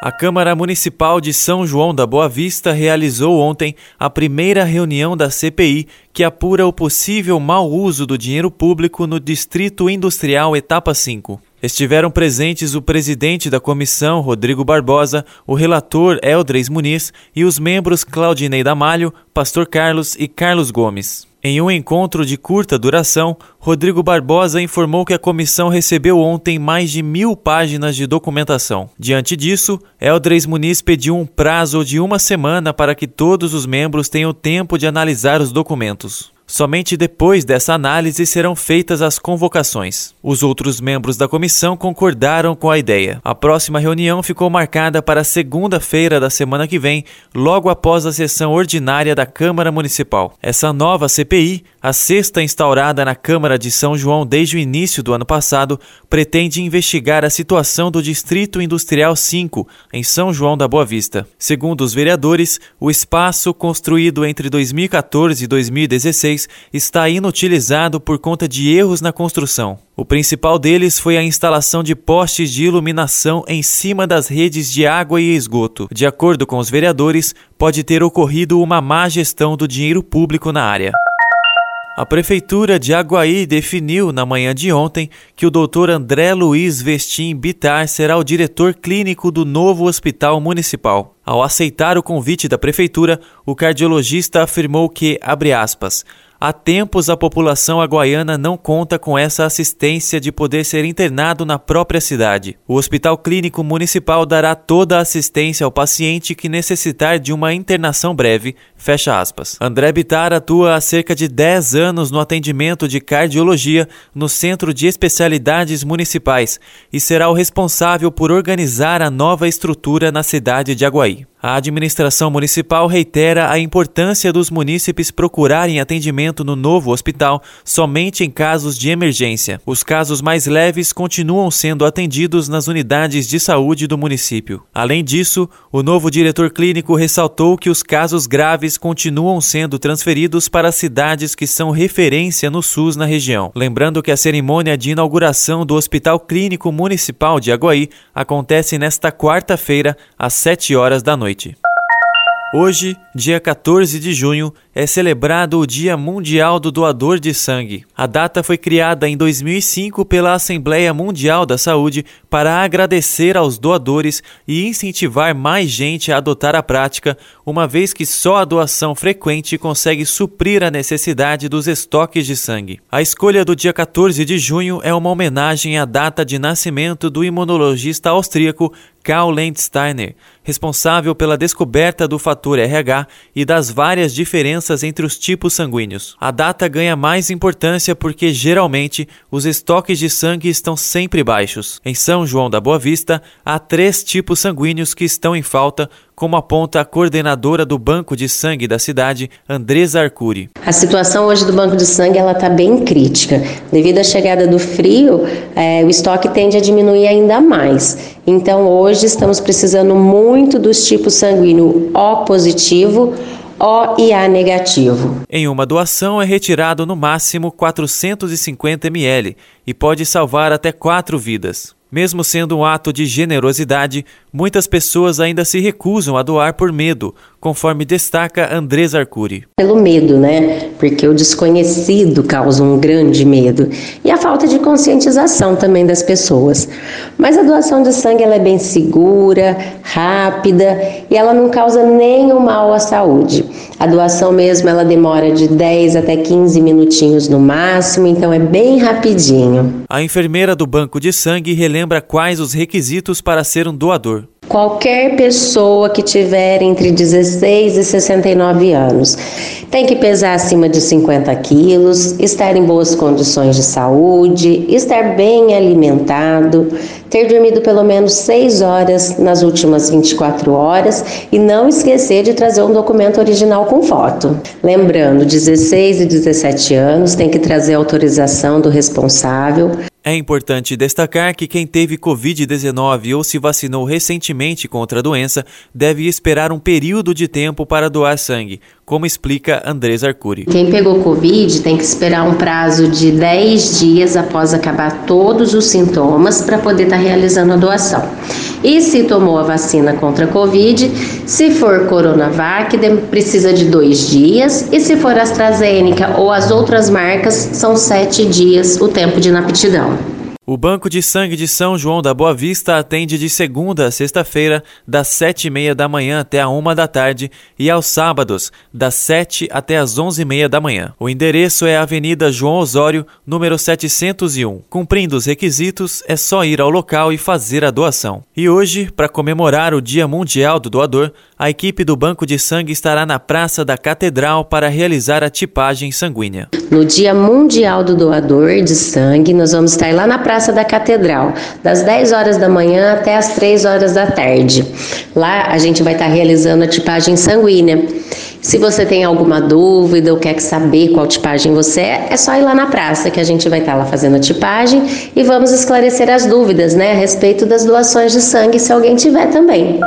A Câmara Municipal de São João da Boa Vista realizou ontem a primeira reunião da CPI que apura o possível mau uso do dinheiro público no Distrito Industrial Etapa 5. Estiveram presentes o presidente da comissão, Rodrigo Barbosa, o relator Eldres Muniz e os membros Claudinei Damalho, Pastor Carlos e Carlos Gomes. Em um encontro de curta duração, Rodrigo Barbosa informou que a comissão recebeu ontem mais de mil páginas de documentação. Diante disso, Eldres Muniz pediu um prazo de uma semana para que todos os membros tenham tempo de analisar os documentos. Somente depois dessa análise serão feitas as convocações. Os outros membros da comissão concordaram com a ideia. A próxima reunião ficou marcada para segunda-feira da semana que vem, logo após a sessão ordinária da Câmara Municipal. Essa nova CPI, a sexta instaurada na Câmara de São João desde o início do ano passado, pretende investigar a situação do Distrito Industrial 5, em São João da Boa Vista. Segundo os vereadores, o espaço construído entre 2014 e 2016 está inutilizado por conta de erros na construção. O principal deles foi a instalação de postes de iluminação em cima das redes de água e esgoto. De acordo com os vereadores, pode ter ocorrido uma má gestão do dinheiro público na área. A Prefeitura de Aguaí definiu na manhã de ontem que o Dr. André Luiz Vestim Bitar será o diretor clínico do novo Hospital Municipal. Ao aceitar o convite da Prefeitura, o cardiologista afirmou que, abre aspas, Há tempos a população aguaiana não conta com essa assistência de poder ser internado na própria cidade. O Hospital Clínico Municipal dará toda a assistência ao paciente que necessitar de uma internação breve. Fecha aspas. André Bitar atua há cerca de 10 anos no atendimento de cardiologia no Centro de Especialidades Municipais e será o responsável por organizar a nova estrutura na cidade de Aguaí. A administração municipal reitera a importância dos munícipes procurarem atendimento no novo hospital somente em casos de emergência. Os casos mais leves continuam sendo atendidos nas unidades de saúde do município. Além disso, o novo diretor clínico ressaltou que os casos graves continuam sendo transferidos para cidades que são referência no SUS na região. Lembrando que a cerimônia de inauguração do Hospital Clínico Municipal de Aguaí acontece nesta quarta-feira, às 7 horas da noite noite. Hoje, dia 14 de junho, é celebrado o Dia Mundial do Doador de Sangue. A data foi criada em 2005 pela Assembleia Mundial da Saúde para agradecer aos doadores e incentivar mais gente a adotar a prática, uma vez que só a doação frequente consegue suprir a necessidade dos estoques de sangue. A escolha do dia 14 de junho é uma homenagem à data de nascimento do imunologista austríaco Karl Landsteiner, responsável pela descoberta do fator RH e das várias diferenças entre os tipos sanguíneos. A data ganha mais importância porque geralmente os estoques de sangue estão sempre baixos. Em São João da Boa Vista, há três tipos sanguíneos que estão em falta, como aponta a coordenadora do Banco de Sangue da cidade, Andresa Arcuri. A situação hoje do Banco de Sangue ela está bem crítica. Devido à chegada do frio, é, o estoque tende a diminuir ainda mais. Então, hoje estamos precisando muito dos tipos sanguíneo O positivo, O e A negativo. Em uma doação é retirado no máximo 450 ml e pode salvar até quatro vidas. Mesmo sendo um ato de generosidade, muitas pessoas ainda se recusam a doar por medo, conforme destaca Andrés Arcuri. Pelo medo, né? Porque o desconhecido causa um grande medo e a falta de conscientização também das pessoas. Mas a doação de sangue ela é bem segura, rápida e ela não causa nenhum mal à saúde. A doação mesmo ela demora de 10 até 15 minutinhos no máximo, então é bem rapidinho. A enfermeira do banco de sangue relembra quais os requisitos para ser um doador. Qualquer pessoa que tiver entre 16 e 69 anos tem que pesar acima de 50 quilos, estar em boas condições de saúde, estar bem alimentado, ter dormido pelo menos 6 horas nas últimas 24 horas e não esquecer de trazer um documento original com foto. Lembrando, 16 e 17 anos tem que trazer autorização do responsável. É importante destacar que quem teve Covid-19 ou se vacinou recentemente contra a doença deve esperar um período de tempo para doar sangue, como explica Andrés Arcuri. Quem pegou Covid tem que esperar um prazo de 10 dias após acabar todos os sintomas para poder estar tá realizando a doação. E se tomou a vacina contra a Covid, se for Coronavac, precisa de dois dias, e se for AstraZeneca ou as outras marcas, são sete dias o tempo de inaptidão. O Banco de Sangue de São João da Boa Vista atende de segunda a sexta-feira, das sete e meia da manhã até a uma da tarde, e aos sábados, das sete até as onze e meia da manhã. O endereço é Avenida João Osório, número 701. Cumprindo os requisitos, é só ir ao local e fazer a doação. E hoje, para comemorar o Dia Mundial do Doador, a equipe do Banco de Sangue estará na Praça da Catedral para realizar a tipagem sanguínea. No Dia Mundial do Doador de Sangue, nós vamos estar lá na Praça da Catedral, das 10 horas da manhã até as 3 horas da tarde. Lá a gente vai estar realizando a tipagem sanguínea. Se você tem alguma dúvida ou quer saber qual tipagem você é, é só ir lá na praça que a gente vai estar lá fazendo a tipagem e vamos esclarecer as dúvidas, né, a respeito das doações de sangue, se alguém tiver também.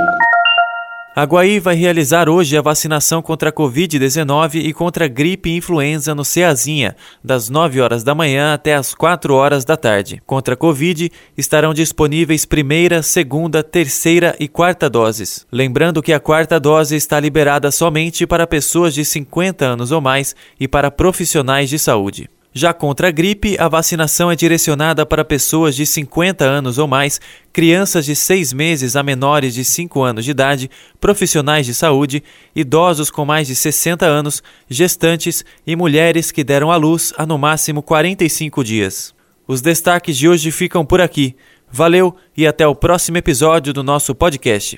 A Guaí vai realizar hoje a vacinação contra a Covid-19 e contra a gripe e influenza no Ceazinha, das 9 horas da manhã até as 4 horas da tarde. Contra a Covid estarão disponíveis primeira, segunda, terceira e quarta doses. Lembrando que a quarta dose está liberada somente para pessoas de 50 anos ou mais e para profissionais de saúde. Já contra a gripe, a vacinação é direcionada para pessoas de 50 anos ou mais, crianças de 6 meses a menores de 5 anos de idade, profissionais de saúde, idosos com mais de 60 anos, gestantes e mulheres que deram à luz há no máximo 45 dias. Os destaques de hoje ficam por aqui. Valeu e até o próximo episódio do nosso podcast.